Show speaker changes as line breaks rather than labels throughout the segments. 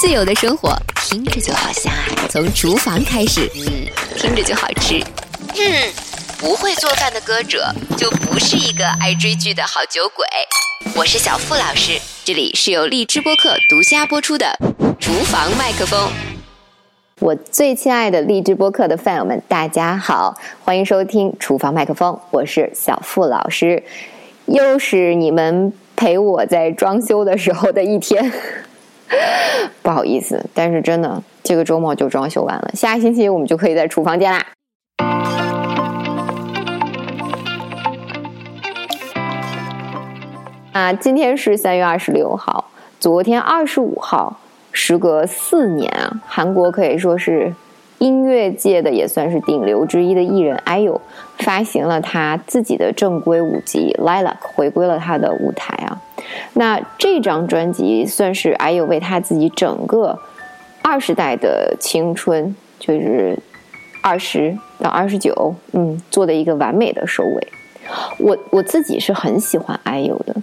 自由的生活听着就好相爱，从厨房开始，嗯，听着就好吃。嗯，不会做饭的歌者就不是一个爱追剧的好酒鬼。我是小付老师，这里是由荔枝播客独家播出的《厨房麦克风》。我最亲爱的荔枝播客的饭友们，大家好，欢迎收听《厨房麦克风》，我是小付老师，又是你们陪我在装修的时候的一天。不好意思，但是真的，这个周末就装修完了，下个星期我们就可以在厨房见啦。啊，今天是三月二十六号，昨天二十五号，时隔四年啊，韩国可以说是音乐界的也算是顶流之一的艺人 IU 发行了他自己的正规舞集《Lilac》，回归了他的舞台啊。那这张专辑算是 IU 为他自己整个二十代的青春，就是二十到二十九，嗯，做的一个完美的收尾。我我自己是很喜欢 IU 的，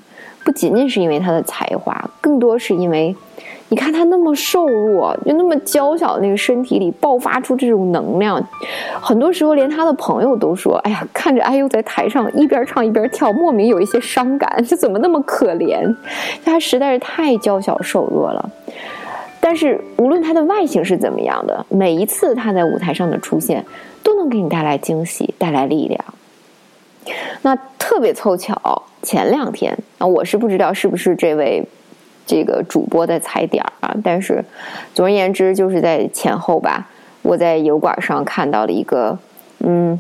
不仅仅是因为他的才华，更多是因为。你看他那么瘦弱，就那么娇小的那个身体里爆发出这种能量，很多时候连他的朋友都说：“哎呀，看着 IU 在台上一边唱一边跳，莫名有一些伤感，这怎么那么可怜？他实在是太娇小瘦弱了。”但是无论他的外形是怎么样的，每一次他在舞台上的出现，都能给你带来惊喜，带来力量。那特别凑巧，前两天啊，我是不知道是不是这位。这个主播的踩点儿啊，但是总而言之，就是在前后吧，我在油管上看到了一个，嗯，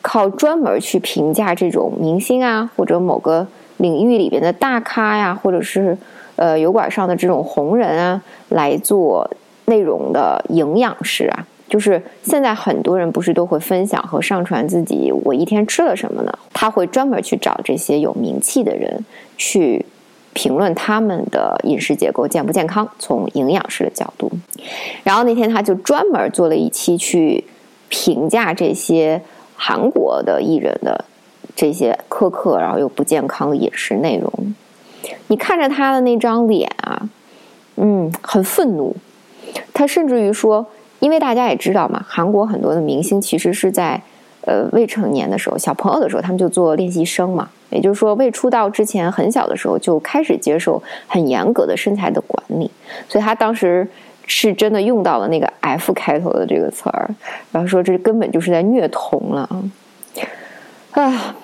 靠专门去评价这种明星啊，或者某个领域里边的大咖呀，或者是呃油管上的这种红人啊，来做内容的营养师啊，就是现在很多人不是都会分享和上传自己我一天吃了什么呢？他会专门去找这些有名气的人去。评论他们的饮食结构健不健康，从营养师的角度。然后那天他就专门做了一期去评价这些韩国的艺人的这些苛刻然后又不健康的饮食内容。你看着他的那张脸啊，嗯，很愤怒。他甚至于说，因为大家也知道嘛，韩国很多的明星其实是在。呃，未成年的时候，小朋友的时候，他们就做练习生嘛。也就是说，未出道之前，很小的时候就开始接受很严格的身材的管理。所以他当时是真的用到了那个 F 开头的这个词儿，然后说这根本就是在虐童了啊！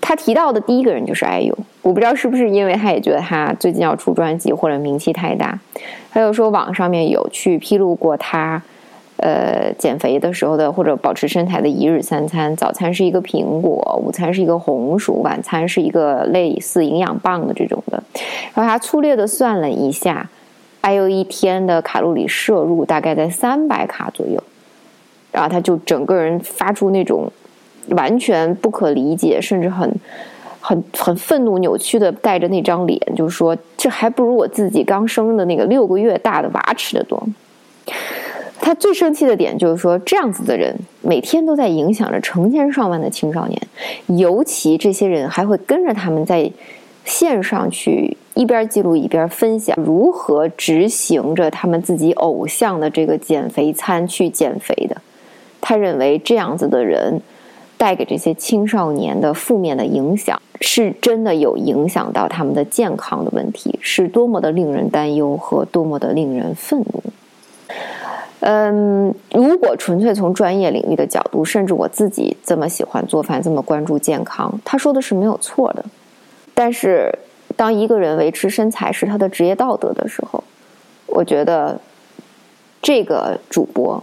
他提到的第一个人就是 IU，我不知道是不是因为他也觉得他最近要出专辑或者名气太大。还有说网上面有去披露过他。呃，减肥的时候的或者保持身材的一日三餐，早餐是一个苹果，午餐是一个红薯，晚餐是一个类似营养棒的这种的。然后他粗略的算了一下，哎呦一天的卡路里摄入大概在三百卡左右。然后他就整个人发出那种完全不可理解，甚至很很很愤怒、扭曲的带着那张脸，就说这还不如我自己刚生的那个六个月大的娃吃的多。他最生气的点就是说，这样子的人每天都在影响着成千上万的青少年，尤其这些人还会跟着他们在线上去一边记录一边分享如何执行着他们自己偶像的这个减肥餐去减肥的。他认为这样子的人带给这些青少年的负面的影响，是真的有影响到他们的健康的问题，是多么的令人担忧和多么的令人愤怒。嗯，如果纯粹从专业领域的角度，甚至我自己这么喜欢做饭，这么关注健康，他说的是没有错的。但是，当一个人维持身材是他的职业道德的时候，我觉得这个主播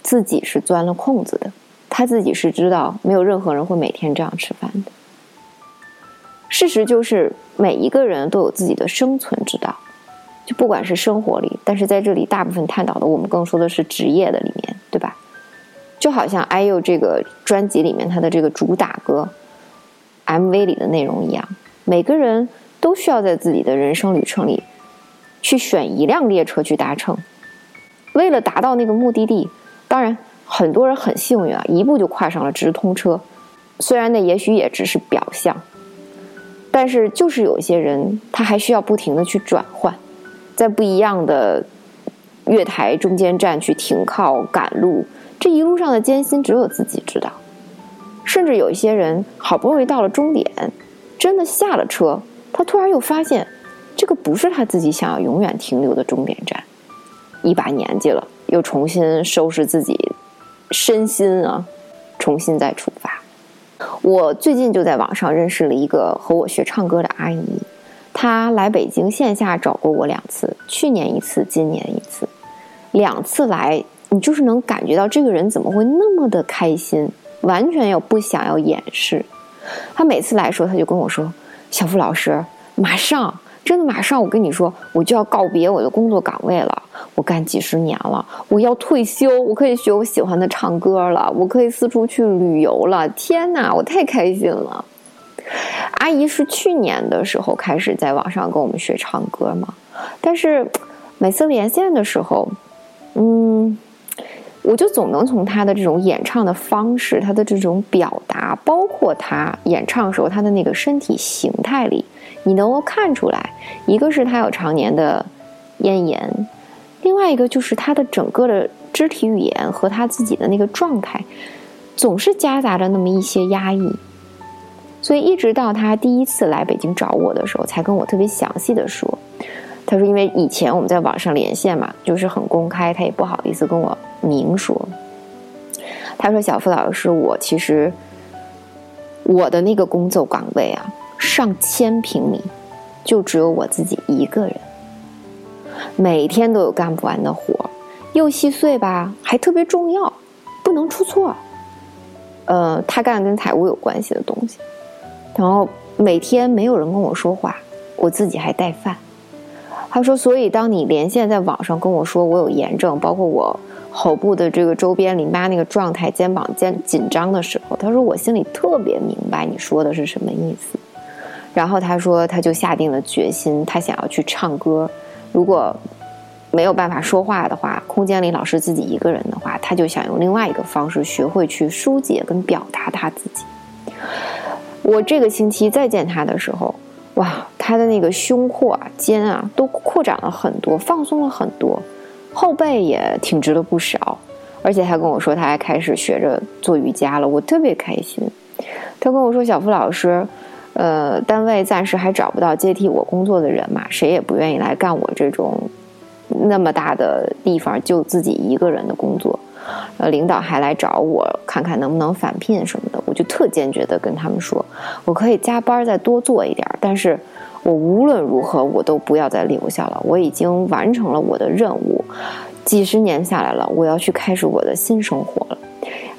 自己是钻了空子的，他自己是知道没有任何人会每天这样吃饭的。事实就是，每一个人都有自己的生存之道。就不管是生活里，但是在这里大部分探讨的，我们更说的是职业的里面，对吧？就好像 IU 这个专辑里面它的这个主打歌 MV 里的内容一样，每个人都需要在自己的人生旅程里去选一辆列车去搭乘，为了达到那个目的地。当然，很多人很幸运啊，一步就跨上了直通车，虽然那也许也只是表象，但是就是有一些人他还需要不停的去转换。在不一样的月台中间站去停靠赶路，这一路上的艰辛只有自己知道。甚至有一些人好不容易到了终点，真的下了车，他突然又发现，这个不是他自己想要永远停留的终点站。一把年纪了，又重新收拾自己身心啊，重新再出发。我最近就在网上认识了一个和我学唱歌的阿姨，他来北京线下找过我两次，去年一次，今年一次，两次来，你就是能感觉到这个人怎么会那么的开心，完全又不想要掩饰。他每次来的时候，她就跟我说：“小付老师，马上。”真的，马上我跟你说，我就要告别我的工作岗位了。我干几十年了，我要退休，我可以学我喜欢的唱歌了，我可以四处去旅游了。天哪，我太开心了！阿姨是去年的时候开始在网上跟我们学唱歌嘛，但是每次连线的时候，嗯，我就总能从她的这种演唱的方式，她的这种表达，包括她演唱时候她的那个身体形态里。你能够看出来，一个是他有常年的咽炎，另外一个就是他的整个的肢体语言和他自己的那个状态，总是夹杂着那么一些压抑。所以一直到他第一次来北京找我的时候，才跟我特别详细的说，他说因为以前我们在网上连线嘛，就是很公开，他也不好意思跟我明说。他说：“小付老师，我其实我的那个工作岗位啊。”上千平米，就只有我自己一个人，每天都有干不完的活，又细碎吧，还特别重要，不能出错。呃，他干跟财务有关系的东西，然后每天没有人跟我说话，我自己还带饭。他说，所以当你连线在网上跟我说我有炎症，包括我。喉部的这个周边淋巴那个状态，肩膀肩紧张的时候，他说我心里特别明白你说的是什么意思。然后他说，他就下定了决心，他想要去唱歌。如果没有办法说话的话，空间里老是自己一个人的话，他就想用另外一个方式学会去疏解跟表达他自己。我这个星期再见他的时候，哇，他的那个胸廓啊、肩啊都扩展了很多，放松了很多，后背也挺直了不少。而且他跟我说，他还开始学着做瑜伽了，我特别开心。他跟我说，小付老师。呃，单位暂时还找不到接替我工作的人嘛，谁也不愿意来干我这种那么大的地方就自己一个人的工作。呃，领导还来找我，看看能不能返聘什么的。我就特坚决的跟他们说，我可以加班再多做一点，但是我无论如何我都不要再留下了。我已经完成了我的任务，几十年下来了，我要去开始我的新生活了。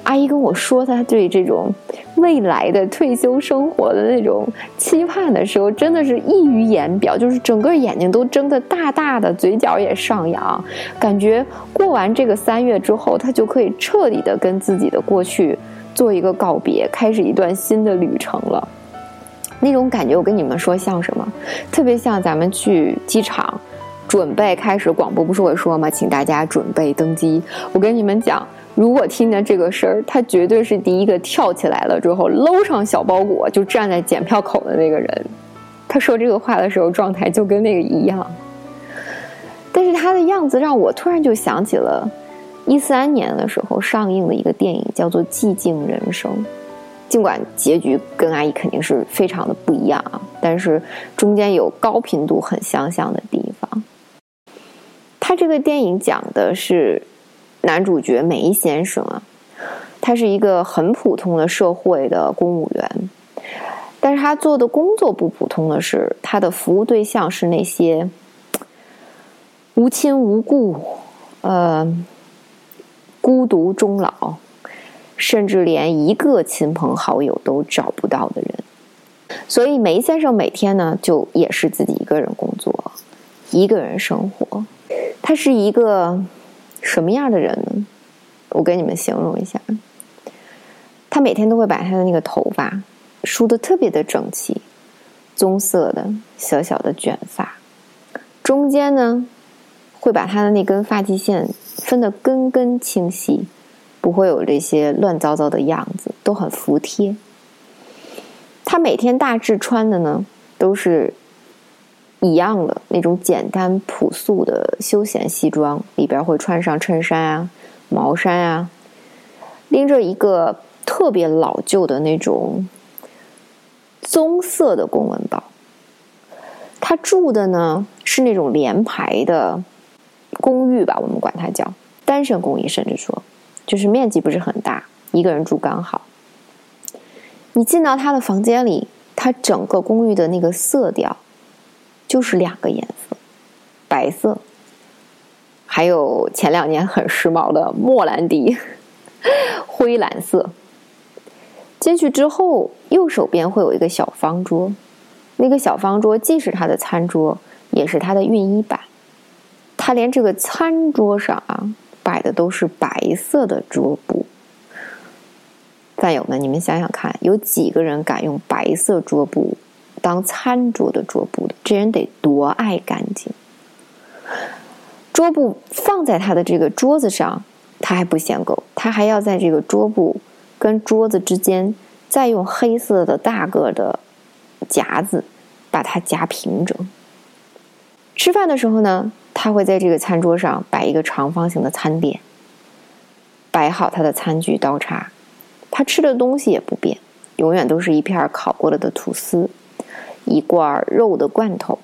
阿姨跟我说，她对这种未来的退休生活的那种期盼的时候，真的是溢于言表，就是整个眼睛都睁得大大的，嘴角也上扬，感觉过完这个三月之后，她就可以彻底的跟自己的过去做一个告别，开始一段新的旅程了。那种感觉，我跟你们说像什么？特别像咱们去机场，准备开始广播，不是会说吗？请大家准备登机。我跟你们讲。如果听见这个声儿，他绝对是第一个跳起来了之后搂上小包裹就站在检票口的那个人。他说这个话的时候状态就跟那个一样。但是他的样子让我突然就想起了，一三年的时候上映的一个电影叫做《寂静人生》，尽管结局跟阿姨肯定是非常的不一样啊，但是中间有高频度很相像的地方。他这个电影讲的是。男主角梅先生啊，他是一个很普通的社会的公务员，但是他做的工作不普通的是，他的服务对象是那些无亲无故、呃孤独终老，甚至连一个亲朋好友都找不到的人。所以梅先生每天呢，就也是自己一个人工作，一个人生活。他是一个。什么样的人呢？我给你们形容一下，他每天都会把他的那个头发梳的特别的整齐，棕色的小小的卷发，中间呢会把他的那根发际线分得根根清晰，不会有这些乱糟糟的样子，都很服帖。他每天大致穿的呢都是一样的那种简单朴素的休闲西装，里边会穿上衬衫啊、毛衫啊，拎着一个特别老旧的那种棕色的公文包。他住的呢是那种连排的公寓吧，我们管它叫单身公寓，甚至说就是面积不是很大，一个人住刚好。你进到他的房间里，他整个公寓的那个色调。就是两个颜色，白色，还有前两年很时髦的莫兰迪 灰蓝色。进去之后，右手边会有一个小方桌，那个小方桌既是他的餐桌，也是他的熨衣板。他连这个餐桌上啊摆的都是白色的桌布。饭友们，你们想想看，有几个人敢用白色桌布？当餐桌的桌布的，这人得多爱干净。桌布放在他的这个桌子上，他还不嫌够，他还要在这个桌布跟桌子之间再用黑色的大个的夹子把它夹平整。吃饭的时候呢，他会在这个餐桌上摆一个长方形的餐垫，摆好他的餐具刀叉。他吃的东西也不变，永远都是一片烤过了的吐司。一罐肉的罐头，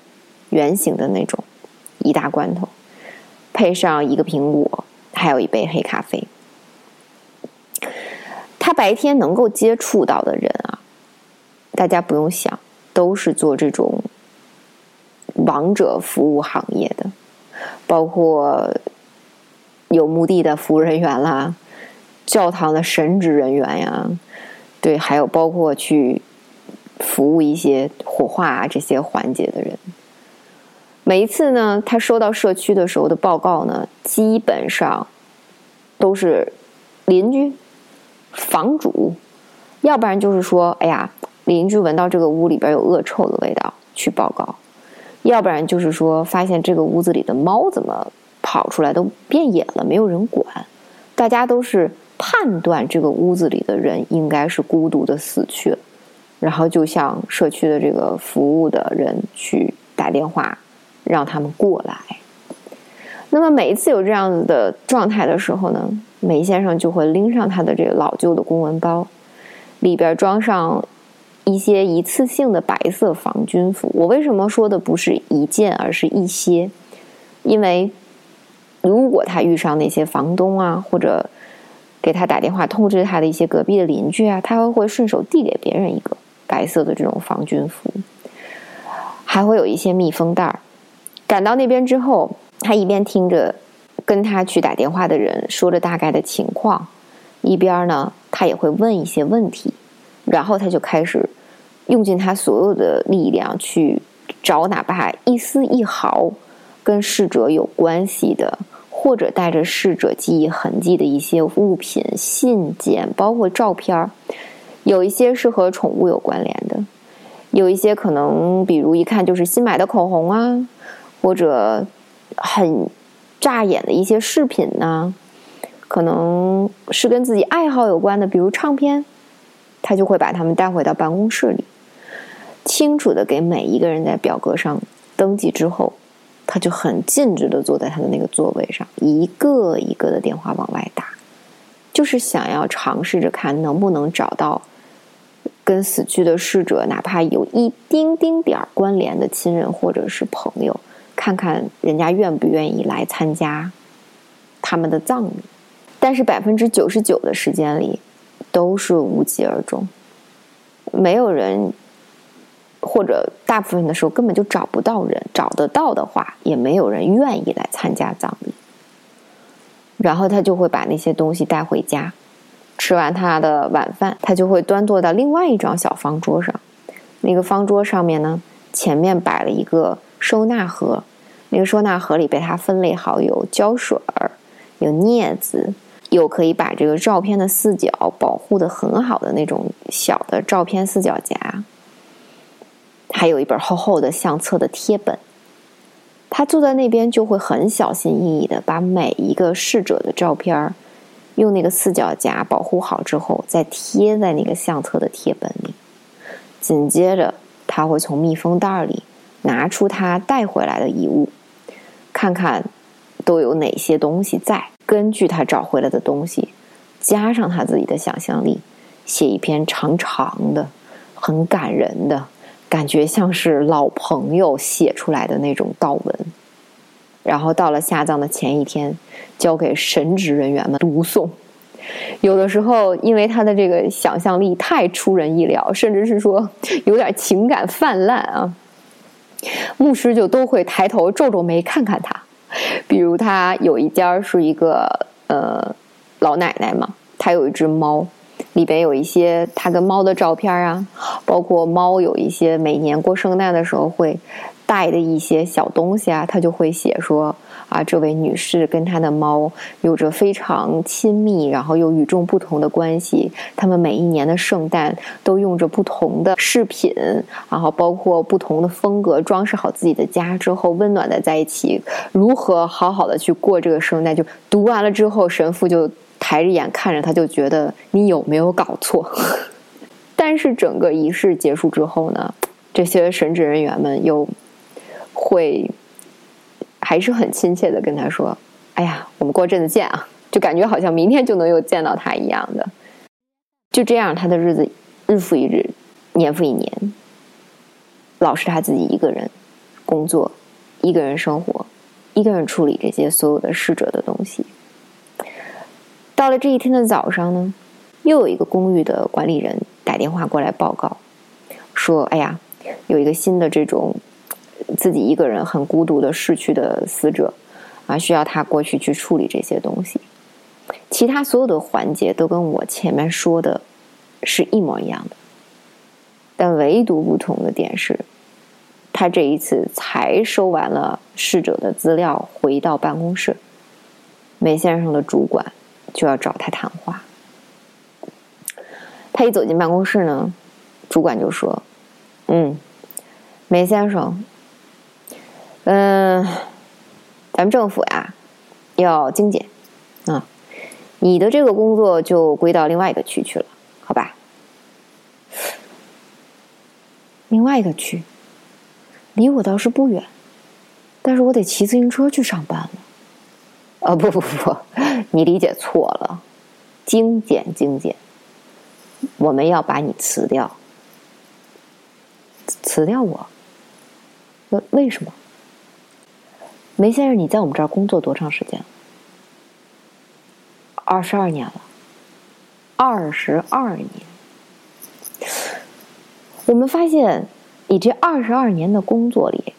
圆形的那种，一大罐头，配上一个苹果，还有一杯黑咖啡。他白天能够接触到的人啊，大家不用想，都是做这种王者服务行业的，包括有墓地的服务人员啦，教堂的神职人员呀，对，还有包括去。服务一些火化啊这些环节的人，每一次呢，他收到社区的时候的报告呢，基本上都是邻居、房主，要不然就是说，哎呀，邻居闻到这个屋里边有恶臭的味道去报告，要不然就是说，发现这个屋子里的猫怎么跑出来都变野了，没有人管，大家都是判断这个屋子里的人应该是孤独的死去了。然后就向社区的这个服务的人去打电话，让他们过来。那么每一次有这样子的状态的时候呢，梅先生就会拎上他的这个老旧的公文包，里边装上一些一次性的白色防菌服。我为什么说的不是一件，而是一些？因为如果他遇上那些房东啊，或者给他打电话通知他的一些隔壁的邻居啊，他会顺手递给别人一个。白色的这种防菌服，还会有一些密封袋儿。赶到那边之后，他一边听着跟他去打电话的人说着大概的情况，一边呢，他也会问一些问题。然后他就开始用尽他所有的力量去找哪怕一丝一毫跟逝者有关系的，或者带着逝者记忆痕迹的一些物品、信件，包括照片儿。有一些是和宠物有关联的，有一些可能，比如一看就是新买的口红啊，或者很扎眼的一些饰品呐，可能是跟自己爱好有关的，比如唱片，他就会把他们带回到办公室里，清楚的给每一个人在表格上登记之后，他就很尽职的坐在他的那个座位上，一个一个的电话往外打，就是想要尝试着看能不能找到。跟死去的逝者，哪怕有一丁丁点儿关联的亲人或者是朋友，看看人家愿不愿意来参加他们的葬礼。但是百分之九十九的时间里都是无疾而终，没有人，或者大部分的时候根本就找不到人，找得到的话也没有人愿意来参加葬礼。然后他就会把那些东西带回家。吃完他的晚饭，他就会端坐到另外一张小方桌上。那个方桌上面呢，前面摆了一个收纳盒。那个收纳盒里被他分类好，有胶水儿，有镊子，有可以把这个照片的四角保护的很好的那种小的照片四角夹，还有一本厚厚的相册的贴本。他坐在那边就会很小心翼翼的把每一个逝者的照片儿。用那个四角夹保护好之后，再贴在那个相册的贴本里。紧接着，他会从密封袋里拿出他带回来的遗物，看看都有哪些东西在。根据他找回来的东西，加上他自己的想象力，写一篇长长的、很感人的，感觉像是老朋友写出来的那种悼文。然后到了下葬的前一天，交给神职人员们读诵。有的时候，因为他的这个想象力太出人意料，甚至是说有点情感泛滥啊，牧师就都会抬头皱皱眉看看他。比如他有一家是一个呃老奶奶嘛，她有一只猫，里边有一些他跟猫的照片啊，包括猫有一些每年过圣诞的时候会。带的一些小东西啊，他就会写说啊，这位女士跟她的猫有着非常亲密，然后又与众不同的关系。他们每一年的圣诞都用着不同的饰品，然后包括不同的风格装饰好自己的家之后，温暖的在一起，如何好好的去过这个圣诞？就读完了之后，神父就抬着眼看着他，就觉得你有没有搞错？但是整个仪式结束之后呢，这些神职人员们又。会还是很亲切的跟他说：“哎呀，我们过阵子见啊！”就感觉好像明天就能又见到他一样的。就这样，他的日子日复一日，年复一年，老是他自己一个人工作，一个人生活，一个人处理这些所有的逝者的东西。到了这一天的早上呢，又有一个公寓的管理人打电话过来报告，说：“哎呀，有一个新的这种。”自己一个人很孤独的逝去的死者，啊，需要他过去去处理这些东西。其他所有的环节都跟我前面说的是一模一样的，但唯独不同的点是，他这一次才收完了逝者的资料，回到办公室，梅先生的主管就要找他谈话。他一走进办公室呢，主管就说：“嗯，梅先生。”嗯，咱们政府呀，要精简啊，你的这个工作就归到另外一个区去了，好吧？另外一个区，离我倒是不远，但是我得骑自行车去上班了。啊，不不不，你理解错了，精简精简，我们要把你辞掉，辞掉我？为为什么？梅先生，你在我们这儿工作多长时间？二十二年了，二十二年。我们发现，你这二十二年的工作里，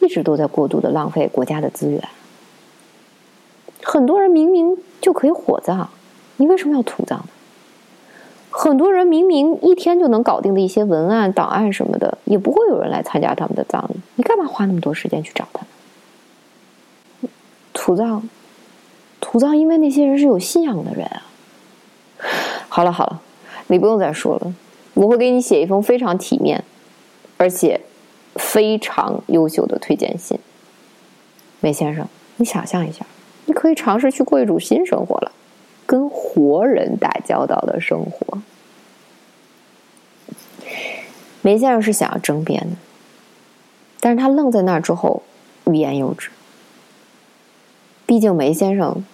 一直都在过度的浪费国家的资源。很多人明明就可以火葬，你为什么要土葬呢？很多人明明一天就能搞定的一些文案、档案什么的，也不会有人来参加他们的葬礼。你干嘛花那么多时间去找他们？土葬，土葬，因为那些人是有信仰的人啊。好了好了，你不用再说了，我会给你写一封非常体面，而且非常优秀的推荐信。梅先生，你想象一下，你可以尝试去过一种新生活了。跟活人打交道的生活，梅先生是想要争辩的，但是他愣在那儿之后，欲言又止。毕竟梅先生，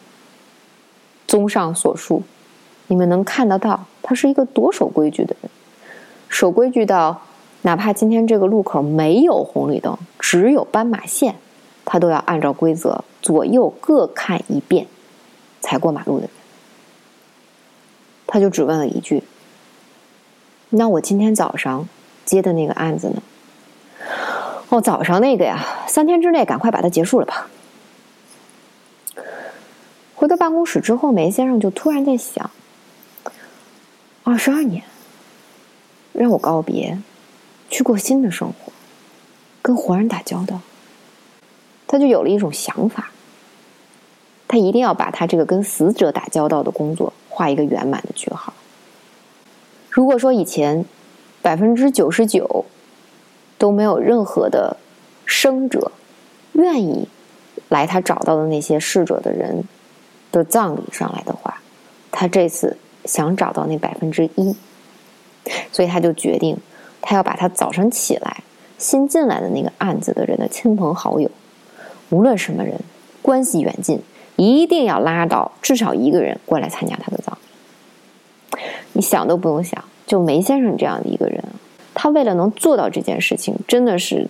综上所述，你们能看得到，他是一个多守规矩的人，守规矩到哪怕今天这个路口没有红绿灯，只有斑马线，他都要按照规则左右各看一遍，才过马路的人。他就只问了一句：“那我今天早上接的那个案子呢？”哦，早上那个呀，三天之内赶快把它结束了吧。回到办公室之后，梅先生就突然在想：二十二年，让我告别，去过新的生活，跟活人打交道，他就有了一种想法：他一定要把他这个跟死者打交道的工作。画一个圆满的句号。如果说以前百分之九十九都没有任何的生者愿意来他找到的那些逝者的人的葬礼上来的话，他这次想找到那百分之一，所以他就决定，他要把他早上起来新进来的那个案子的人的亲朋好友，无论什么人，关系远近，一定要拉到至少一个人过来参加他的葬礼。你想都不用想，就梅先生这样的一个人，他为了能做到这件事情，真的是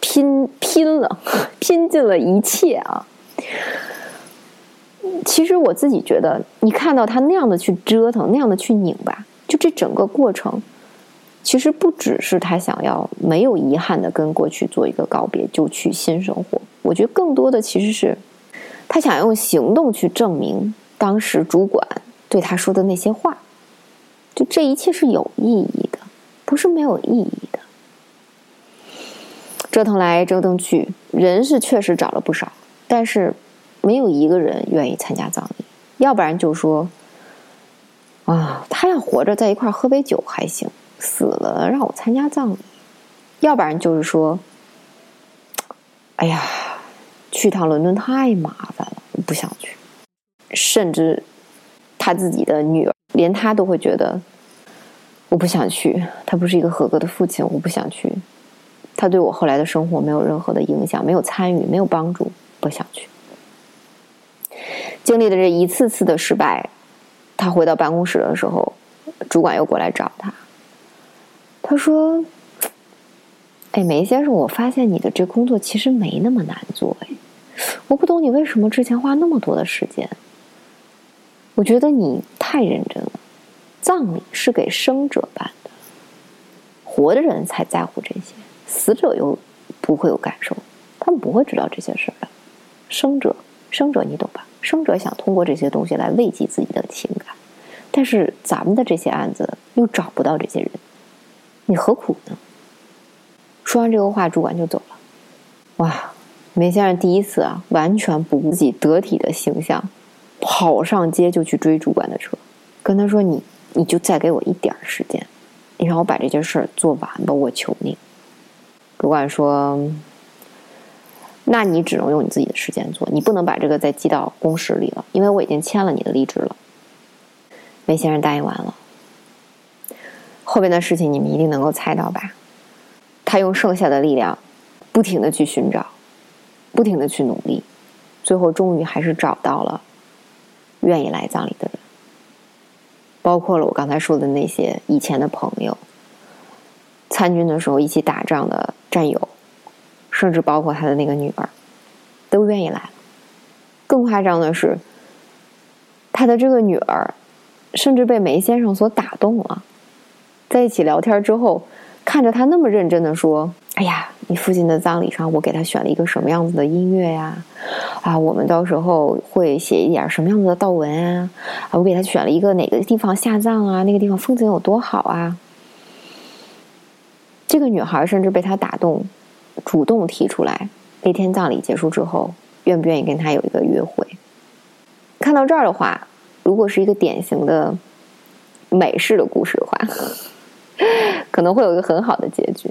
拼拼了，拼尽了一切啊！其实我自己觉得，你看到他那样的去折腾，那样的去拧巴，就这整个过程，其实不只是他想要没有遗憾的跟过去做一个告别，就去新生活。我觉得更多的其实是他想用行动去证明当时主管对他说的那些话，就这一切是有意义的，不是没有意义的。折腾来折腾去，人是确实找了不少，但是。没有一个人愿意参加葬礼，要不然就说：“啊，他要活着在一块喝杯酒还行，死了让我参加葬礼。”要不然就是说：“哎呀，去趟伦敦太麻烦了，我不想去。”甚至他自己的女儿，连他都会觉得：“我不想去。”他不是一个合格的父亲，我不想去。他对我后来的生活没有任何的影响，没有参与，没有帮助，不想去。经历了这一次次的失败，他回到办公室的时候，主管又过来找他。他说：“哎，梅先生，我发现你的这工作其实没那么难做。哎，我不懂你为什么之前花那么多的时间。我觉得你太认真了。葬礼是给生者办的，活的人才在乎这些，死者又不会有感受，他们不会知道这些事儿的。生者，生者，你懂吧？”生者想通过这些东西来慰藉自己的情感，但是咱们的这些案子又找不到这些人，你何苦呢？说完这个话，主管就走了。哇，梅先生第一次啊，完全不顾自己得体的形象，跑上街就去追主管的车，跟他说：“你，你就再给我一点时间，你让我把这件事儿做完吧，我求你。”主管说。那你只能用你自己的时间做，你不能把这个再记到公式里了，因为我已经签了你的离职了。梅先生答应完了，后边的事情你们一定能够猜到吧？他用剩下的力量，不停的去寻找，不停的去努力，最后终于还是找到了愿意来葬礼的人，包括了我刚才说的那些以前的朋友，参军的时候一起打仗的战友。甚至包括他的那个女儿，都愿意来。更夸张的是，他的这个女儿，甚至被梅先生所打动了。在一起聊天之后，看着他那么认真的说：“哎呀，你父亲的葬礼上，我给他选了一个什么样子的音乐呀？啊，我们到时候会写一点什么样子的悼文啊？啊，我给他选了一个哪个地方下葬啊？那个地方风景有多好啊？”这个女孩甚至被他打动。主动提出来，那天葬礼结束之后，愿不愿意跟他有一个约会？看到这儿的话，如果是一个典型的美式的故事的话，可能会有一个很好的结局。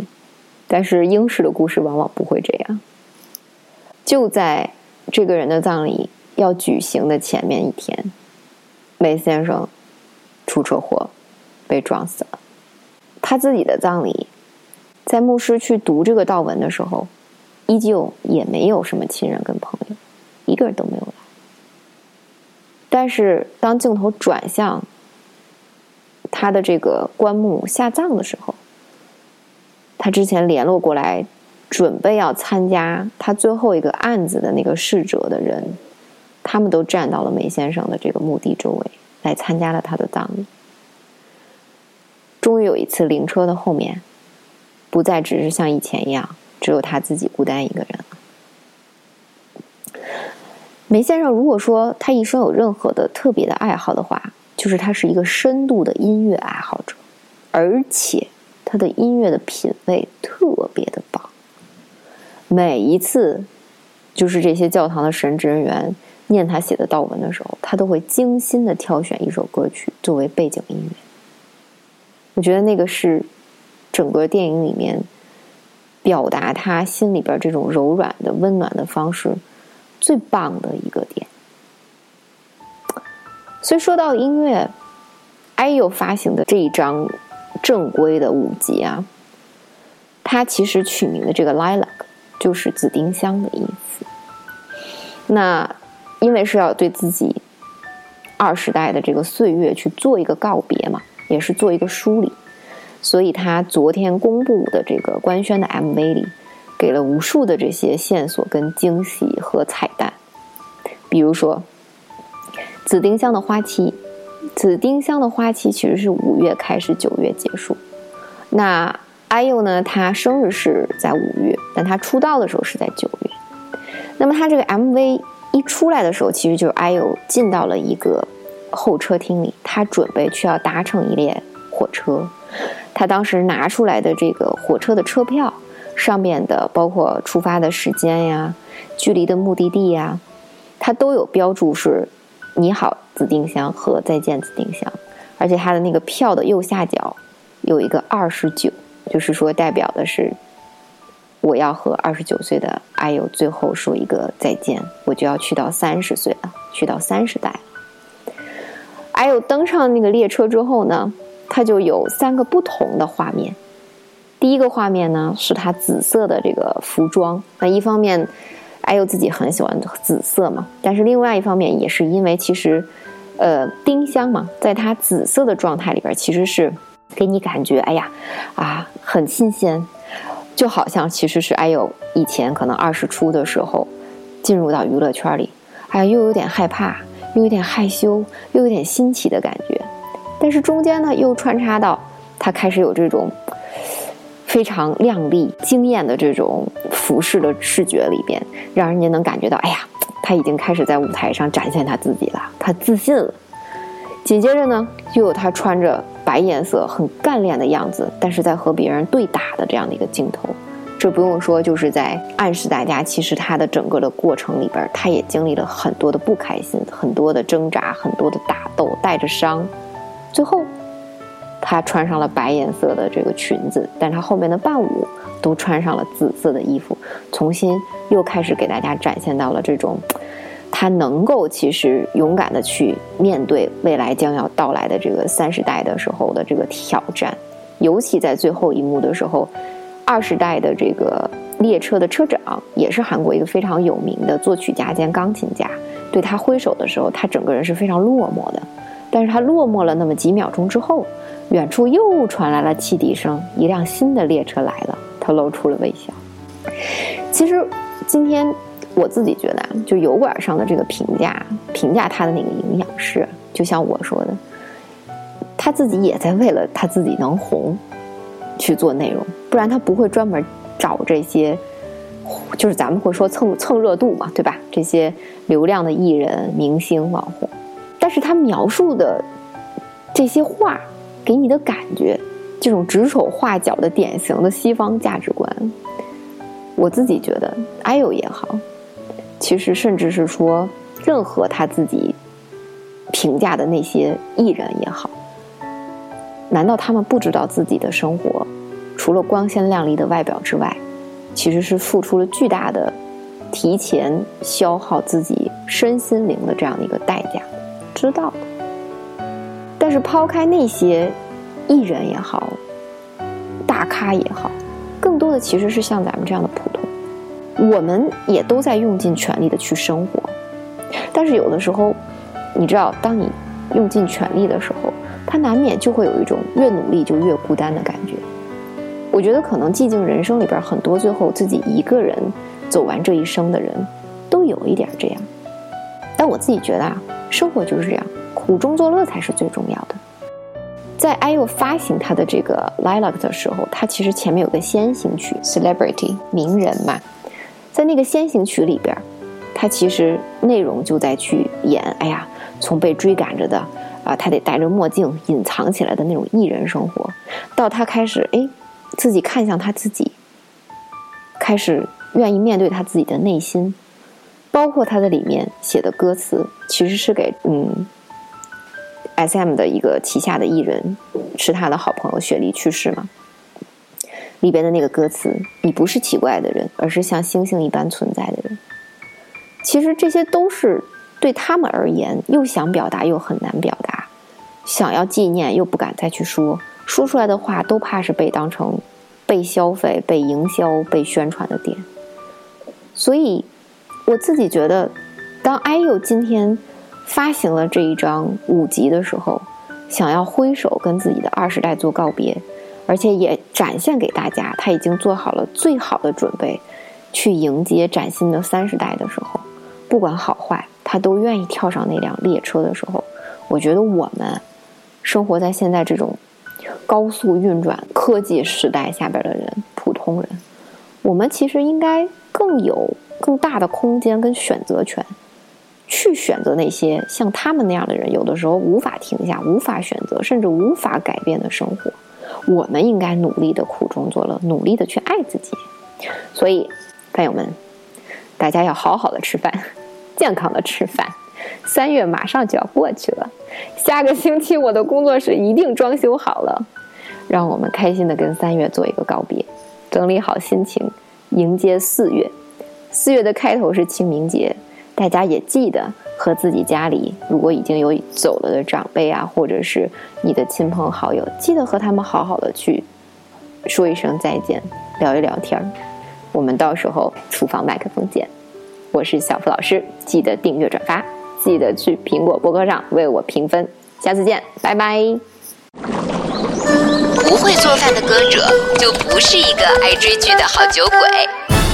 但是英式的故事往往不会这样。就在这个人的葬礼要举行的前面一天，梅先生出车祸被撞死了。他自己的葬礼。在牧师去读这个悼文的时候，依旧也没有什么亲人跟朋友，一个人都没有来。但是当镜头转向他的这个棺木下葬的时候，他之前联络过来准备要参加他最后一个案子的那个逝者的人，他们都站到了梅先生的这个墓地周围，来参加了他的葬礼。终于有一次灵车的后面。不再只是像以前一样，只有他自己孤单一个人了。梅先生如果说他一生有任何的特别的爱好的话，就是他是一个深度的音乐爱好者，而且他的音乐的品味特别的棒。每一次，就是这些教堂的神职人员念他写的悼文的时候，他都会精心的挑选一首歌曲作为背景音乐。我觉得那个是。整个电影里面，表达他心里边这种柔软的、温暖的方式，最棒的一个点。所以说到音乐，IU 发行的这一张正规的五集啊，它其实取名的这个 lilac 就是紫丁香的意思。那因为是要对自己二十代的这个岁月去做一个告别嘛，也是做一个梳理，所以他昨天公布的这个官宣的 MV 里，给了无数的这些线索跟惊喜和彩蛋，比如说紫丁香的花期，紫丁香的花期其实是五月开始，九月结束。那 IU 呢，他生日是在五月，但他出道的时候是在九月。那么他这个 MV 一出来的时候，其实就是 IU 进到了一个候车厅里，他准备去要搭乘一列火车。他当时拿出来的这个火车的车票上面的，包括出发的时间呀、距离的目的地呀，它都有标注是“你好，紫丁香”和“再见，紫丁香”。而且他的那个票的右下角有一个二十九。就是说，代表的是我要和二十九岁的阿友最后说一个再见，我就要去到三十岁了，去到三十代。阿友登上那个列车之后呢，他就有三个不同的画面。第一个画面呢，是他紫色的这个服装。那一方面，哎呦自己很喜欢紫色嘛，但是另外一方面也是因为其实，呃，丁香嘛，在它紫色的状态里边其实是。给你感觉，哎呀，啊，很新鲜，就好像其实是哎呦，以前可能二十出的时候，进入到娱乐圈里，哎，又有点害怕，又有点害羞，又有点新奇的感觉。但是中间呢，又穿插到他开始有这种非常靓丽、惊艳的这种服饰的视觉里边，让人家能感觉到，哎呀，他已经开始在舞台上展现他自己了，他自信了。紧接着呢，又有他穿着白颜色、很干练的样子，但是在和别人对打的这样的一个镜头，这不用说，就是在暗示大家，其实他的整个的过程里边，他也经历了很多的不开心、很多的挣扎、很多的打斗，带着伤，最后他穿上了白颜色的这个裙子，但他后面的伴舞都穿上了紫色的衣服，重新又开始给大家展现到了这种。他能够其实勇敢的去面对未来将要到来的这个三十代的时候的这个挑战，尤其在最后一幕的时候，二十代的这个列车的车长也是韩国一个非常有名的作曲家兼钢琴家，对他挥手的时候，他整个人是非常落寞的。但是他落寞了那么几秒钟之后，远处又传来了汽笛声，一辆新的列车来了，他露出了微笑。其实今天。我自己觉得啊，就油管上的这个评价，评价他的那个营养师，就像我说的，他自己也在为了他自己能红去做内容，不然他不会专门找这些，就是咱们会说蹭蹭热度嘛，对吧？这些流量的艺人、明星、网红，但是他描述的这些话，给你的感觉，这种指手画脚的典型的西方价值观，我自己觉得，IU 也好。其实，甚至是说，任何他自己评价的那些艺人也好，难道他们不知道自己的生活，除了光鲜亮丽的外表之外，其实是付出了巨大的提前消耗自己身心灵的这样的一个代价？知道。但是，抛开那些艺人也好，大咖也好，更多的其实是像咱们这样的普通。我们也都在用尽全力的去生活，但是有的时候，你知道，当你用尽全力的时候，他难免就会有一种越努力就越孤单的感觉。我觉得可能寂静人生里边很多最后自己一个人走完这一生的人，都有一点这样。但我自己觉得啊，生活就是这样，苦中作乐才是最重要的。在 IU 发行他的这个 Lilac 的时候，他其实前面有个先行曲 Celebrity 名人嘛。在那个先行曲里边，他其实内容就在去演，哎呀，从被追赶着的啊，他得戴着墨镜隐藏起来的那种艺人生活，到他开始哎，自己看向他自己，开始愿意面对他自己的内心，包括他的里面写的歌词，其实是给嗯，SM 的一个旗下的艺人，是他的好朋友雪莉去世嘛。里边的那个歌词，你不是奇怪的人，而是像星星一般存在的人。其实这些都是对他们而言，又想表达又很难表达，想要纪念又不敢再去说，说出来的话都怕是被当成被消费、被营销、被宣传的点。所以，我自己觉得，当 IU 今天发行了这一张五集的时候，想要挥手跟自己的二十代做告别，而且也展现给大家，他已经做好了最好的准备，去迎接崭新的三十代的时候，不管好坏，他都愿意跳上那辆列车的时候，我觉得我们生活在现在这种高速运转科技时代下边的人，普通人，我们其实应该更有更大的空间跟选择权。去选择那些像他们那样的人，有的时候无法停下、无法选择，甚至无法改变的生活。我们应该努力的苦中作乐，努力的去爱自己。所以，朋友们，大家要好好的吃饭，健康的吃饭。三月马上就要过去了，下个星期我的工作室一定装修好了，让我们开心的跟三月做一个告别，整理好心情，迎接四月。四月的开头是清明节。大家也记得和自己家里如果已经有走了的长辈啊，或者是你的亲朋好友，记得和他们好好的去说一声再见，聊一聊天儿。我们到时候厨房麦克风见。我是小付老师，记得订阅转发，记得去苹果播客上为我评分。下次见，拜拜。
不会做饭的歌者就不是一个爱追剧的好酒鬼。